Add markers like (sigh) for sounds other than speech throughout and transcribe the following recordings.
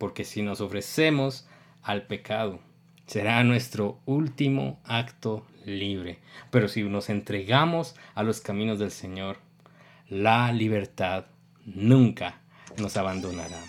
porque si nos ofrecemos al pecado, será nuestro último acto libre. Pero si nos entregamos a los caminos del Señor, la libertad nunca nos abandonará.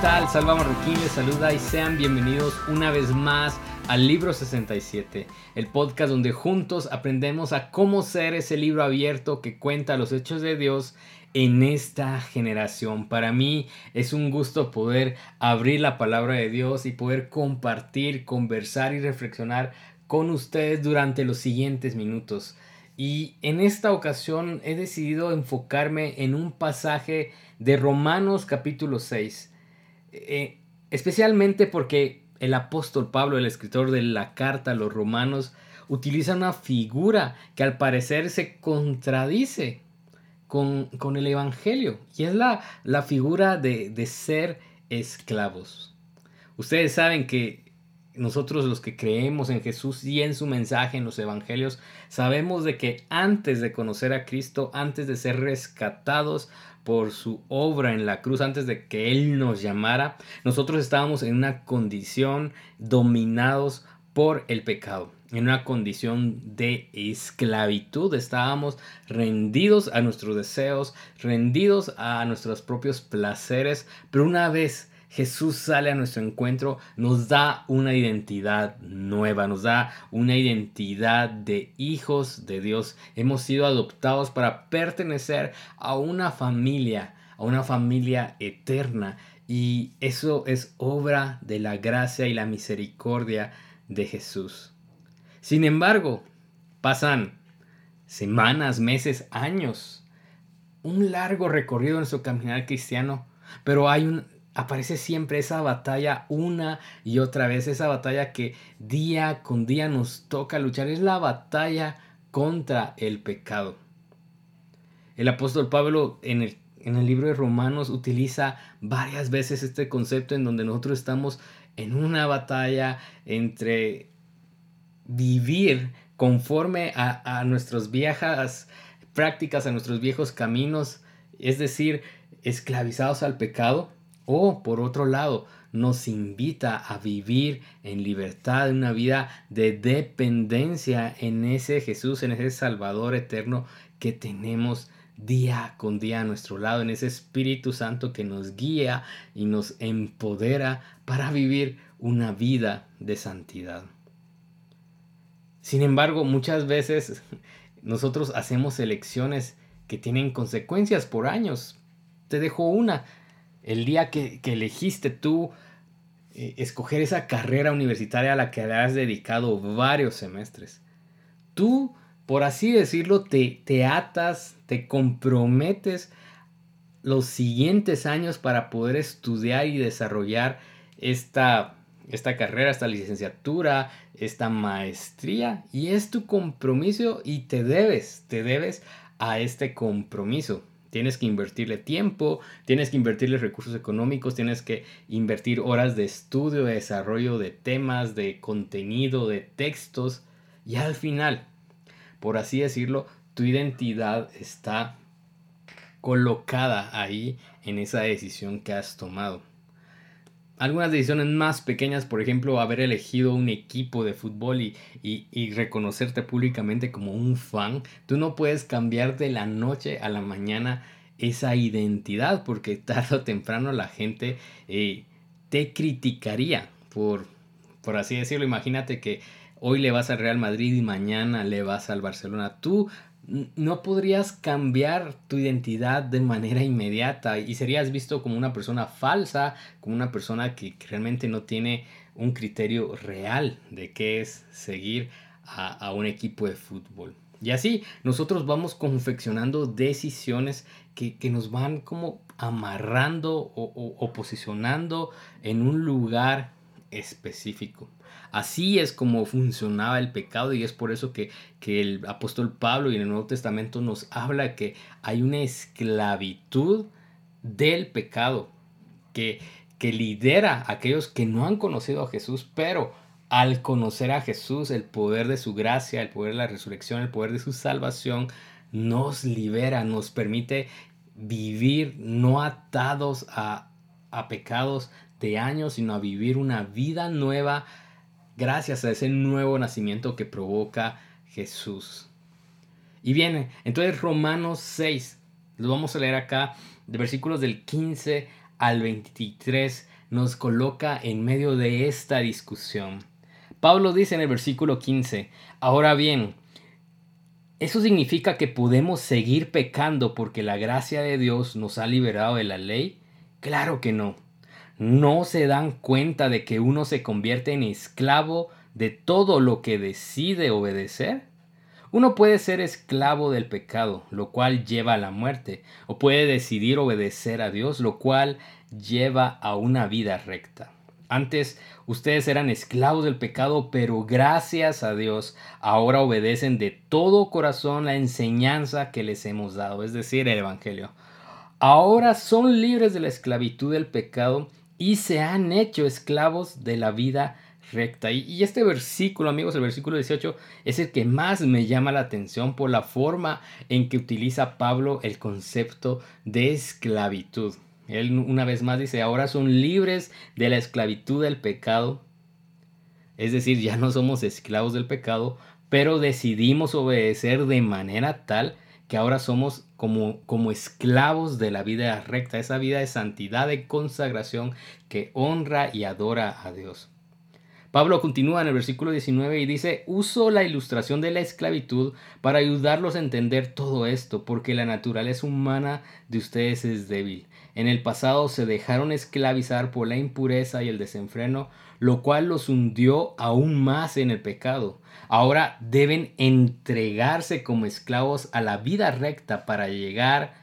Tal? Salva Marroquín les saluda y sean bienvenidos una vez más al libro 67, el podcast donde juntos aprendemos a cómo ser ese libro abierto que cuenta los hechos de Dios en esta generación. Para mí es un gusto poder abrir la palabra de Dios y poder compartir, conversar y reflexionar con ustedes durante los siguientes minutos. Y en esta ocasión he decidido enfocarme en un pasaje de Romanos capítulo 6. Eh, especialmente porque el apóstol Pablo, el escritor de la carta a los romanos, utiliza una figura que al parecer se contradice con, el Evangelio. Y es la, la figura de, de ser esclavos. Ustedes saben que nosotros los que creemos en Jesús y en su mensaje en los evangelios, sabemos de que antes de conocer a Cristo, antes de ser rescatados por su obra en la cruz, antes de que Él nos llamara, nosotros estábamos en una condición dominados por el pecado, en una condición de esclavitud. Estábamos rendidos a nuestros deseos, rendidos a nuestros propios placeres, pero una vez Jesús sale a nuestro encuentro, nos da una identidad nueva, nos da una identidad de hijos de Dios. Hemos sido adoptados para pertenecer a una familia, a una familia eterna. Y eso es obra de la gracia y la misericordia de Jesús. Sin embargo, pasan semanas, meses, años, un largo recorrido en su caminar cristiano, pero hay un, aparece siempre esa batalla una y otra vez, esa batalla que día con día nos toca luchar, es la batalla contra el pecado. El apóstol Pablo en el, en el libro de Romanos utiliza varias veces este concepto en donde nosotros estamos en una batalla entre vivir conforme a, a nuestras viejas prácticas, a nuestros viejos caminos, es decir, esclavizados al pecado, o por otro lado, nos invita a vivir en libertad, una vida de dependencia en ese Jesús, en ese Salvador eterno que tenemos día con día a nuestro lado, en ese Espíritu Santo que nos guía y nos empodera para vivir una vida de santidad. Sin embargo, muchas veces (laughs) nosotros hacemos elecciones que tienen consecuencias por años. Te dejo una, el día que, elegiste tú eh, escoger esa carrera universitaria a la que le has dedicado varios semestres. Tú, por así decirlo, te, te atas, te comprometes los siguientes años para poder estudiar y desarrollar esta, esta carrera, esta licenciatura, esta maestría. Y es tu compromiso y te debes, te debes a este compromiso. Tienes que invertirle tiempo, tienes que invertirle recursos económicos, tienes que invertir horas de estudio, de desarrollo de temas, de contenido, de textos. Y al final, por así decirlo, tu identidad está colocada ahí en esa decisión que has tomado algunas decisiones más pequeñas, por ejemplo, haber elegido un equipo de fútbol y, y, reconocerte públicamente como un fan, tú no puedes cambiar de la noche a la mañana esa identidad porque (laughs) tarde o temprano la gente eh, te criticaría por, por así decirlo. Imagínate que hoy le vas al Real Madrid y mañana le vas al Barcelona. Tú no podrías cambiar tu identidad de manera inmediata y serías visto como una persona falsa, como una persona que realmente no tiene un criterio real de qué es seguir a, un equipo de fútbol. Y así nosotros vamos confeccionando decisiones que, nos van como amarrando o, o posicionando en un lugar específico. Así es como funcionaba el pecado y es por eso que, que, el apóstol Pablo y en el Nuevo Testamento nos habla que hay una esclavitud del pecado que, que lidera a aquellos que no han conocido a Jesús, pero al conocer a Jesús, el poder de su gracia, el poder de la resurrección, el poder de su salvación, nos libera, nos permite vivir no atados a, a pecados de años, sino a vivir una vida nueva gracias a ese nuevo nacimiento que provoca Jesús. Y viene, entonces Romanos 6, lo vamos a leer acá, de versículos del 15 al 23, nos coloca en medio de esta discusión. Pablo dice en el versículo 15, ahora bien, ¿eso significa que podemos seguir pecando porque la gracia de Dios nos ha liberado de la ley? Claro que no no se dan cuenta de que uno se convierte en esclavo de todo lo que decide obedecer? Uno puede ser esclavo del pecado, lo cual lleva a la muerte, o puede decidir obedecer a Dios, lo cual lleva a una vida recta. Antes ustedes eran esclavos del pecado, pero gracias a Dios ahora obedecen de todo corazón la enseñanza que les hemos dado, es decir, el Evangelio. Ahora son libres de la esclavitud del pecado y se han hecho esclavos de la vida recta. Y, este versículo, amigos, el versículo 18, es el que más me llama la atención por la forma en que utiliza Pablo el concepto de esclavitud. Él una vez más dice, ahora son libres de la esclavitud del pecado. Es decir, ya no somos esclavos del pecado, pero decidimos obedecer de manera tal que ahora somos como, como esclavos de la vida recta, esa vida de santidad, de consagración que honra y adora a Dios. Pablo continúa en el versículo 19 y dice, uso la ilustración de la esclavitud para ayudarlos a entender todo esto, porque la naturaleza humana de ustedes es débil. En el pasado se dejaron esclavizar por la impureza y el desenfreno, lo cual los hundió aún más en el pecado. Ahora deben entregarse como esclavos a la vida recta para llegar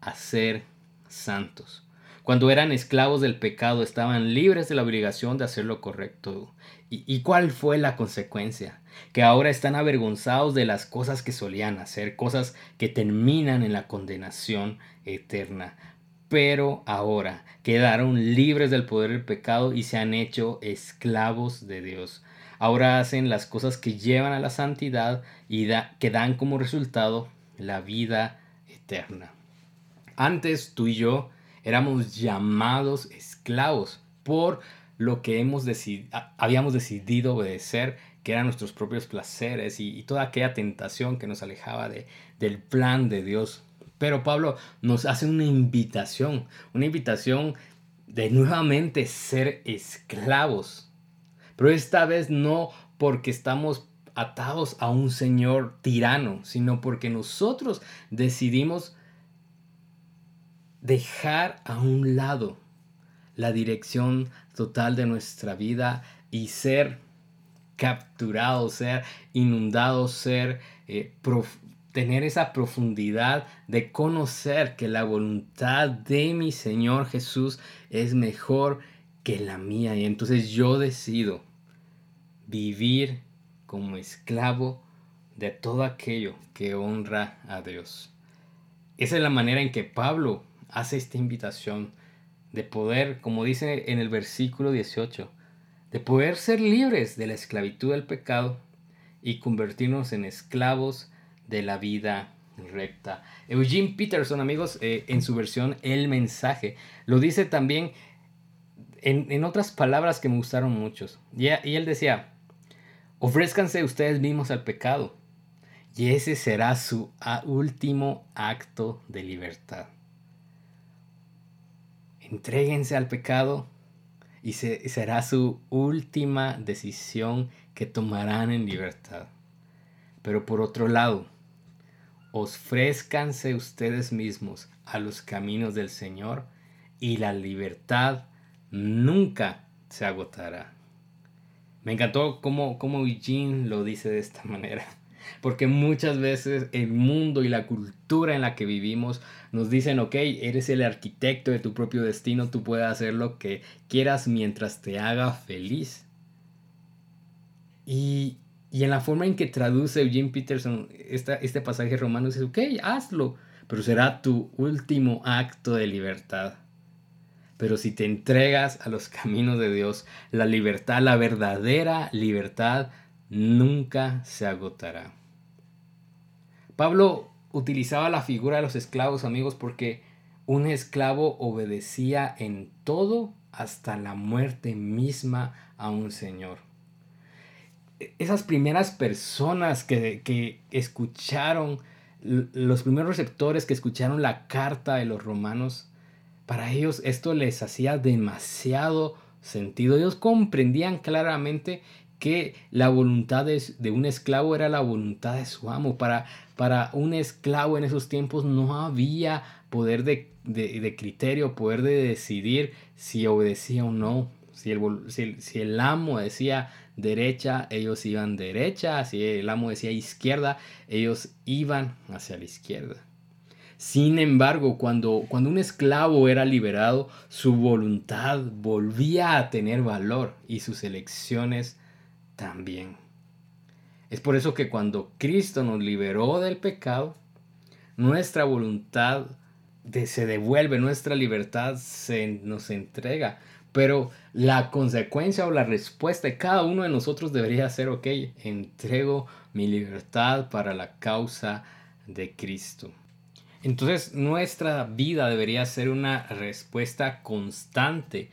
a ser santos. Cuando eran esclavos del pecado estaban libres de la obligación de hacer lo correcto. ¿Y, cuál fue la consecuencia? Que ahora están avergonzados de las cosas que solían hacer, cosas que terminan en la condenación eterna pero ahora quedaron libres del poder del pecado y se han hecho esclavos de Dios. Ahora hacen las cosas que llevan a la santidad y que dan como resultado la vida eterna. Antes tú y yo éramos llamados esclavos por lo que hemos habíamos decidido obedecer, que eran nuestros propios placeres y, toda aquella tentación que nos alejaba de, del plan de Dios pero Pablo nos hace una invitación, una invitación de nuevamente ser esclavos. Pero esta vez no porque estamos atados a un Señor tirano, sino porque nosotros decidimos dejar a un lado la dirección total de nuestra vida y ser capturados, ser inundados, ser eh, tener esa profundidad de conocer que la voluntad de mi Señor Jesús es mejor que la mía. Y entonces yo decido vivir como esclavo de todo aquello que honra a Dios. Esa es la manera en que Pablo hace esta invitación de poder, como dice en el versículo 18, de poder ser libres de la esclavitud del pecado y convertirnos en esclavos de la vida recta. Eugene Peterson, amigos, eh, en su versión El mensaje, lo dice también en, otras palabras que me gustaron muchos. Y, y él decía, ofrézcanse ustedes mismos al pecado y ese será su último acto de libertad. Entréguense al pecado y será su última decisión que tomarán en libertad. Pero por otro lado, ofrézcanse ustedes mismos a los caminos del Señor y la libertad nunca se agotará. Me encantó cómo, cómo Eugene lo dice de esta (laughs) manera. Porque muchas veces el mundo y la cultura en la que vivimos nos dicen, ok, eres el arquitecto de tu propio destino, tú puedes hacer lo que quieras mientras te haga feliz. Y, en la forma en que traduce Eugene Peterson este pasaje romano, dice, ok, hazlo, pero será tu último acto de libertad. Pero si te entregas a los caminos de Dios, la libertad, la verdadera libertad, nunca se agotará. Pablo utilizaba la figura de los esclavos, amigos, porque un esclavo obedecía en todo hasta la muerte misma a un señor. Esas primeras personas que, que escucharon, los primeros receptores que escucharon la carta de los romanos, para ellos esto les hacía demasiado sentido. Ellos comprendían claramente que la voluntad de, un esclavo era la voluntad de su amo. Para, para un esclavo en esos tiempos no había poder de, criterio, poder de decidir si obedecía o no. Si el, si el amo decía derecha, ellos iban derecha. Si el amo decía izquierda, ellos iban hacia la izquierda. Sin embargo, cuando, cuando un esclavo era liberado, su voluntad volvía a tener valor y sus elecciones también. Es por eso que cuando Cristo nos liberó del pecado, nuestra voluntad se devuelve, nuestra libertad se nos entrega. Pero la consecuencia o la respuesta de cada uno de nosotros debería ser, ok, entrego mi libertad para la causa de Cristo. Entonces nuestra vida debería ser una respuesta constante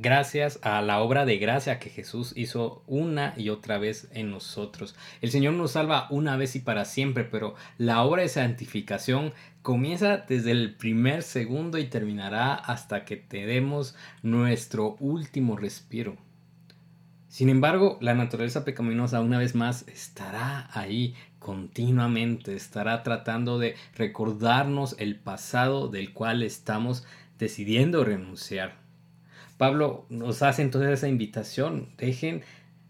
gracias a la obra de gracia que Jesús hizo una y otra vez en nosotros. El Señor nos salva una vez y para siempre, pero la obra de santificación comienza desde el primer segundo y terminará hasta que te demos nuestro último respiro. Sin embargo, la naturaleza pecaminosa una vez más estará ahí continuamente, estará tratando de recordarnos el pasado del cual estamos decidiendo renunciar. Pablo nos hace entonces esa invitación, dejen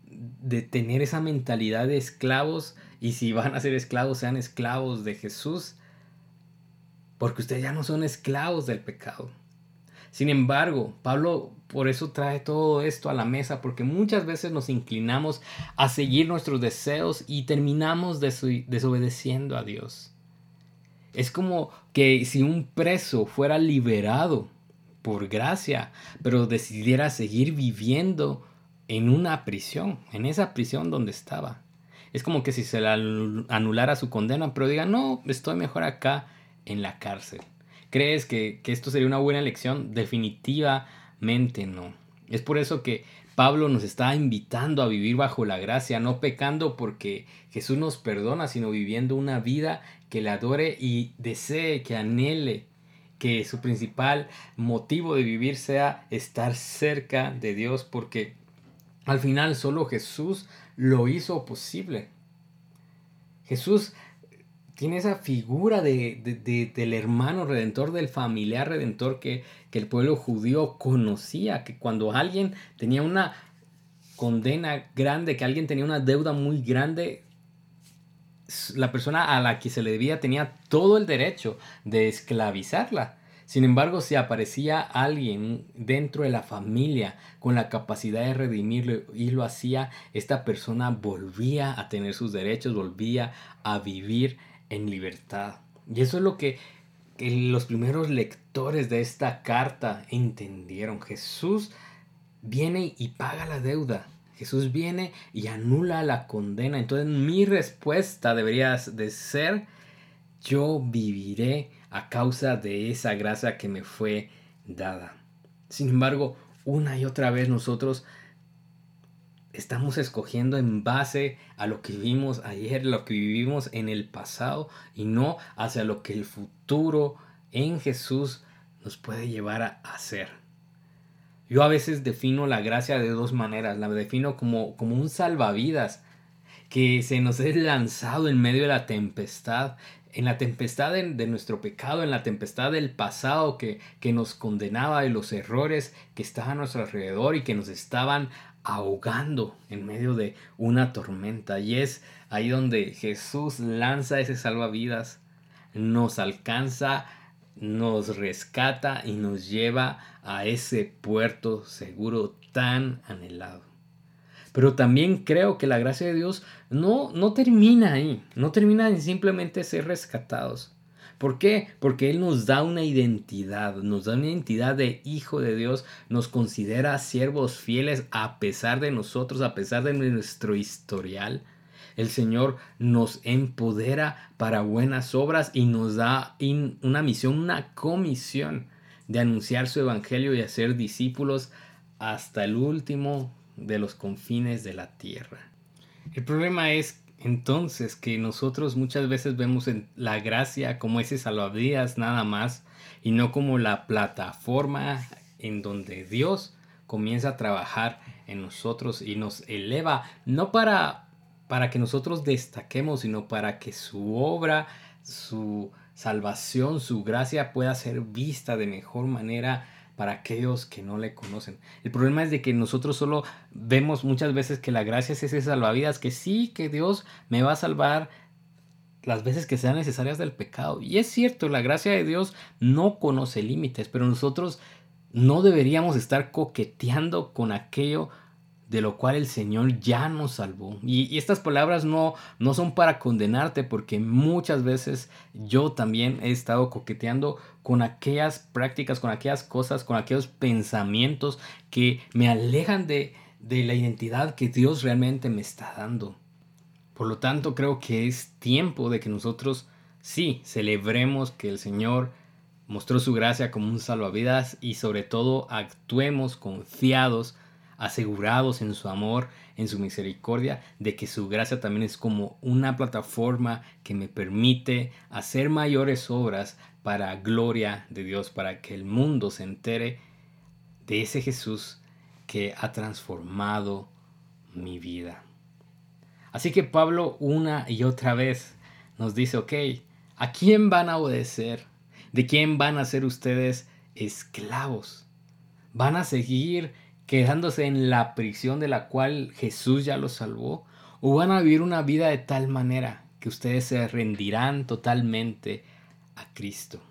de tener esa mentalidad de esclavos y si van a ser esclavos, sean esclavos de Jesús, porque ustedes ya no son esclavos del pecado. Sin embargo, Pablo por eso trae todo esto a la mesa, porque muchas veces nos inclinamos a seguir nuestros deseos y terminamos desobedeciendo a Dios. Es como que si un preso fuera liberado por gracia, pero decidiera seguir viviendo en una prisión, en esa prisión donde estaba. Es como que si se le anulara su condena, pero diga, no, estoy mejor acá en la cárcel. ¿Crees que, esto sería una buena elección? Definitivamente no. Es por eso que Pablo nos está invitando a vivir bajo la gracia, no pecando porque Jesús nos perdona, sino viviendo una vida que le adore y desee, que anhele, que su principal motivo de vivir sea estar cerca de Dios, porque al final solo Jesús lo hizo posible. Jesús tiene esa figura de, del hermano redentor, del familiar redentor que, que, el pueblo judío conocía, que cuando alguien tenía una condena grande, que alguien tenía una deuda muy grande, la persona a la que se le debía tenía todo el derecho de esclavizarla. Sin embargo, si aparecía alguien dentro de la familia con la capacidad de redimirlo y lo hacía, esta persona volvía a tener sus derechos, volvía a vivir en libertad. Y eso es lo que, los primeros lectores de esta carta entendieron. Jesús viene y paga la deuda. Jesús viene y anula la condena. Entonces mi respuesta debería de ser, yo viviré a causa de esa gracia que me fue dada. Sin embargo, una y otra vez nosotros estamos escogiendo en base a lo que vivimos ayer, lo que vivimos en el pasado y no hacia lo que el futuro en Jesús nos puede llevar a hacer. Yo a veces defino la gracia de dos maneras. La defino como, como un salvavidas que se nos es lanzado en medio de la tempestad en la tempestad de, nuestro pecado, en la tempestad del pasado que, que nos condenaba de los errores que estaban a nuestro alrededor y que nos estaban ahogando en medio de una tormenta. Y es ahí donde Jesús lanza ese salvavidas, nos alcanza, nos rescata y nos lleva a ese puerto seguro tan anhelado. Pero también creo que la gracia de Dios no, no termina ahí, no termina en simplemente ser rescatados. ¿Por qué? Porque Él nos da una identidad, nos da una identidad de hijo de Dios, nos considera siervos fieles a pesar de nosotros, a pesar de nuestro historial. El Señor nos empodera para buenas obras y nos da una misión, una comisión de anunciar su evangelio y hacer discípulos hasta el último de los confines de la tierra. El problema es entonces que nosotros muchas veces vemos en la gracia como ese salvavidas nada más y no como la plataforma en donde Dios comienza a trabajar en nosotros y nos eleva no para para que nosotros destaquemos, sino para que su obra, su salvación, su gracia pueda ser vista de mejor manera para aquellos que no le conocen. El problema es de que nosotros solo vemos muchas veces que la gracia es ese salvavidas, que sí, que Dios me va a salvar las veces que sean necesarias del pecado. Y es cierto, la gracia de Dios no conoce límites, pero nosotros no deberíamos estar coqueteando con aquello de lo cual el Señor ya nos salvó. Y, estas palabras no, no son para condenarte, porque muchas veces yo también he estado coqueteando con aquellas prácticas, con aquellas cosas, con aquellos pensamientos que me alejan de, de la identidad que Dios realmente me está dando. Por lo tanto, creo que es tiempo de que nosotros sí celebremos que el Señor mostró su gracia como un salvavidas y sobre todo actuemos confiados asegurados en su amor, en su misericordia, de que su gracia también es como una plataforma que me permite hacer mayores obras para gloria de Dios, para que el mundo se entere de ese Jesús que ha transformado mi vida. Así que Pablo una y otra vez nos dice, ok, ¿a quién van a obedecer? ¿De quién van a ser ustedes esclavos? ¿Van a seguir quedándose en la prisión de la cual Jesús ya los salvó? ¿O van a vivir una vida de tal manera que ustedes se rendirán totalmente a Cristo?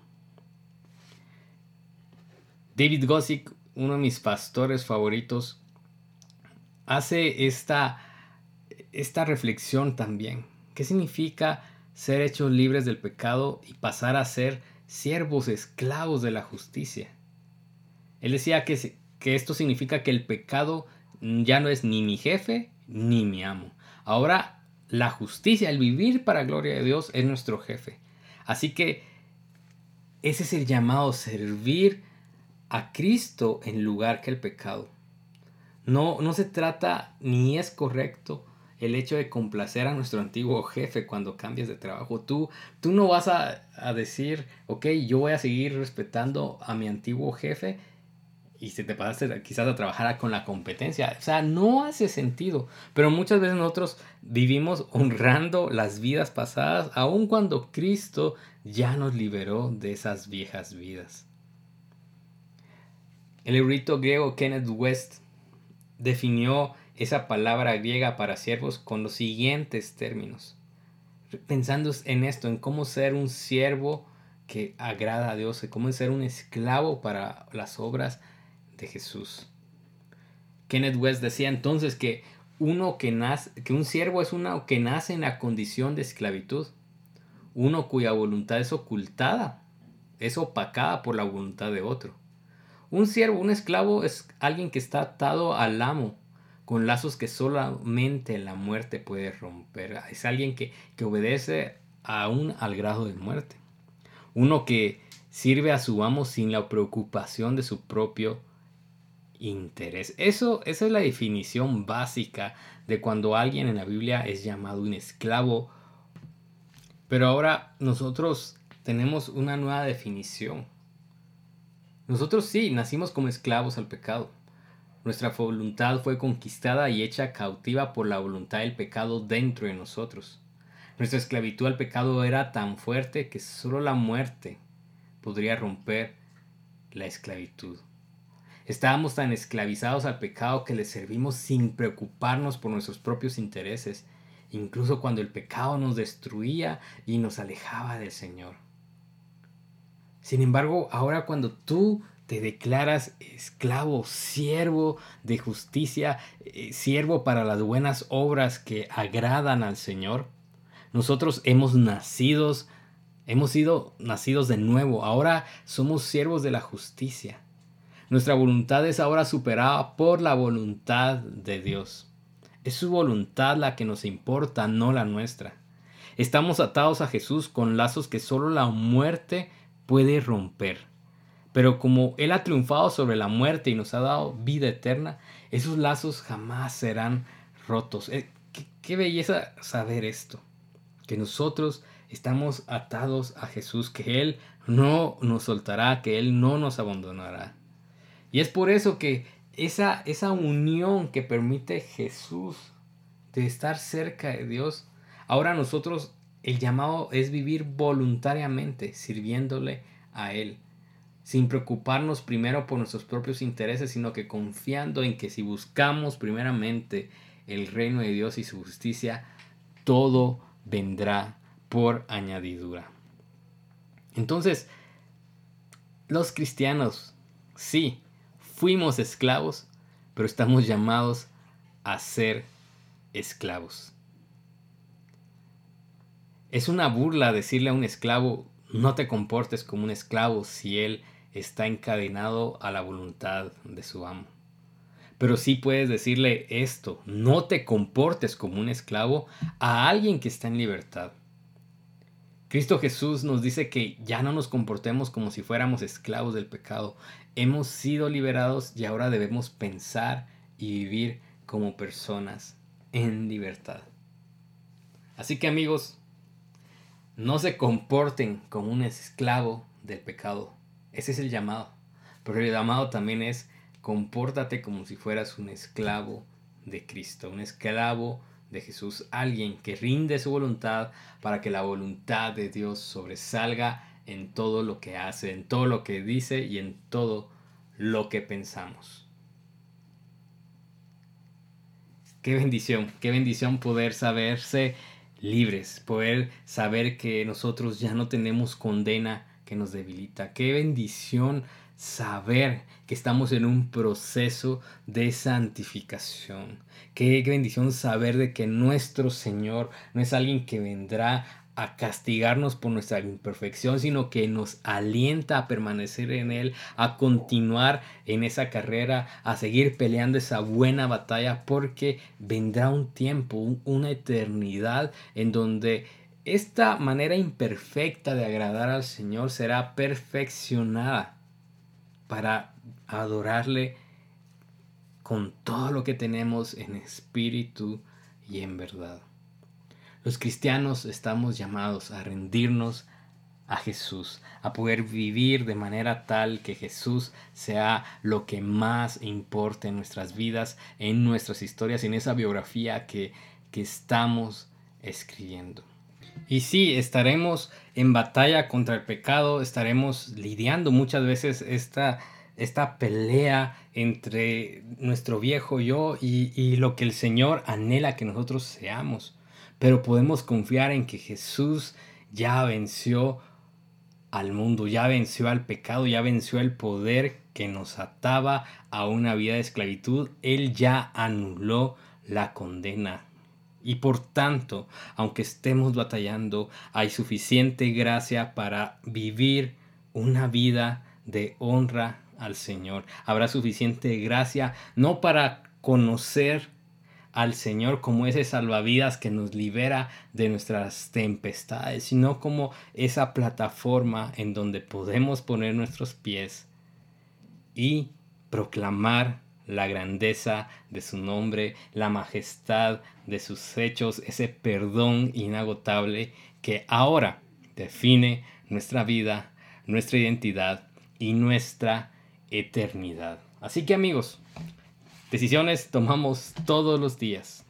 David Gossick, uno de mis pastores favoritos, hace esta, esta reflexión también. ¿Qué significa ser hechos libres del pecado y pasar a ser siervos esclavos de la justicia? Él decía que que esto significa que el pecado ya no es ni mi jefe ni mi amo. Ahora la justicia, el vivir para gloria de Dios es nuestro jefe. Así que ese es el llamado, servir a Cristo en lugar que el pecado. No, no se trata ni es correcto el hecho de complacer a nuestro antiguo jefe cuando cambias de trabajo. Tú, tú no vas a, a decir, ok, yo voy a seguir respetando a mi antiguo jefe y si te pasaste quizás a trabajar con la competencia. O sea, no hace sentido. Pero muchas veces nosotros vivimos honrando las vidas pasadas, aun cuando Cristo ya nos liberó de esas viejas vidas. El erudito griego Kenneth West definió esa palabra griega para siervos con los siguientes términos. Pensando en esto, en cómo ser un siervo que agrada a Dios, cómo ser un esclavo para las obras Jesús. Kenneth West decía entonces que uno que nace, que un siervo es uno que nace en la condición de esclavitud, uno cuya voluntad es ocultada, es opacada por la voluntad de otro. Un siervo, un esclavo es alguien que está atado al amo con lazos que solamente la muerte puede romper. Es alguien que, que obedece aún al grado de muerte. Uno que sirve a su amo sin la preocupación de su propio interés. Eso, esa es la definición básica de cuando alguien en la Biblia es llamado un esclavo. Pero ahora nosotros tenemos una nueva definición. Nosotros sí, nacimos como esclavos al pecado. Nuestra voluntad fue conquistada y hecha cautiva por la voluntad del pecado dentro de nosotros. Nuestra esclavitud al pecado era tan fuerte que solo la muerte podría romper la esclavitud. Estábamos tan esclavizados al pecado que le servimos sin preocuparnos por nuestros propios intereses, incluso cuando el pecado nos destruía y nos alejaba del Señor. Sin embargo, ahora cuando tú te declaras esclavo, siervo de justicia, eh, siervo para las buenas obras que agradan al Señor, nosotros hemos nacido, hemos sido nacidos de nuevo, ahora somos siervos de la justicia. Nuestra voluntad es ahora superada por la voluntad de Dios. Es su voluntad la que nos importa, no la nuestra. Estamos atados a Jesús con lazos que solo la muerte puede romper. Pero como Él ha triunfado sobre la muerte y nos ha dado vida eterna, esos lazos jamás serán rotos. Eh, qué, qué belleza saber esto, que nosotros estamos atados a Jesús, que Él no nos soltará, que Él no nos abandonará. Y es por eso que esa, esa unión que permite Jesús de estar cerca de Dios, ahora nosotros el llamado es vivir voluntariamente sirviéndole a Él, sin preocuparnos primero por nuestros propios intereses, sino que confiando en que si buscamos primeramente el reino de Dios y su justicia, todo vendrá por añadidura. Entonces, los cristianos, sí, fuimos esclavos, pero estamos llamados a ser esclavos. Es una burla decirle a un esclavo, no te comportes como un esclavo si él está encadenado a la voluntad de su amo. Pero sí puedes decirle esto, no te comportes como un esclavo a alguien que está en libertad. Cristo Jesús nos dice que ya no nos comportemos como si fuéramos esclavos del pecado. Hemos sido liberados y ahora debemos pensar y vivir como personas en libertad. Así que amigos, no se comporten como un esclavo del pecado. Ese es el llamado. Pero el llamado también es compórtate como si fueras un esclavo de Cristo, un esclavo de Jesús, alguien que rinde su voluntad para que la voluntad de Dios sobresalga en todo lo que hace, en todo lo que dice y en todo lo que pensamos. Qué bendición, qué bendición poder saberse libres, poder saber que nosotros ya no tenemos condena que nos debilita. Qué bendición saber que estamos en un proceso de santificación. Qué bendición saber de que nuestro Señor no es alguien que vendrá a castigarnos por nuestra imperfección, sino que nos alienta a permanecer en Él, a continuar en esa carrera, a seguir peleando esa buena batalla, porque vendrá un tiempo, una eternidad en donde esta manera imperfecta de agradar al Señor será perfeccionada para adorarle con todo lo que tenemos en espíritu y en verdad. Los cristianos estamos llamados a rendirnos a Jesús, a poder vivir de manera tal que Jesús sea lo que más importe en nuestras vidas, en nuestras historias, en esa biografía que, que estamos escribiendo. Y sí, estaremos en batalla contra el pecado, estaremos lidiando muchas veces esta, esta pelea entre nuestro viejo yo y, y lo que el Señor anhela que nosotros seamos. Pero podemos confiar en que Jesús ya venció al mundo, ya venció al pecado, ya venció el poder que nos ataba a una vida de esclavitud. Él ya anuló la condena y por tanto, aunque estemos batallando, hay suficiente gracia para vivir una vida de honra al Señor. Habrá suficiente gracia no para conocer al Señor como ese salvavidas que nos libera de nuestras tempestades, sino como esa plataforma en donde podemos poner nuestros pies y proclamar la grandeza de su nombre, la majestad de sus hechos, ese perdón inagotable que ahora define nuestra vida, nuestra identidad y nuestra eternidad. Así que amigos, decisiones tomamos todos los días.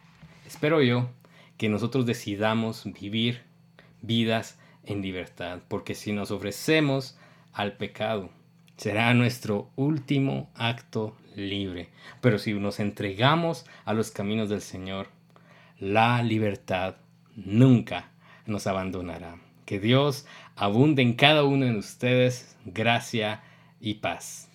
Espero yo que nosotros decidamos vivir vidas en libertad, porque si nos ofrecemos al pecado, será nuestro último acto libre. Pero si nos entregamos a los caminos del Señor, la libertad nunca nos abandonará. Que Dios abunde en cada uno de ustedes gracia y paz.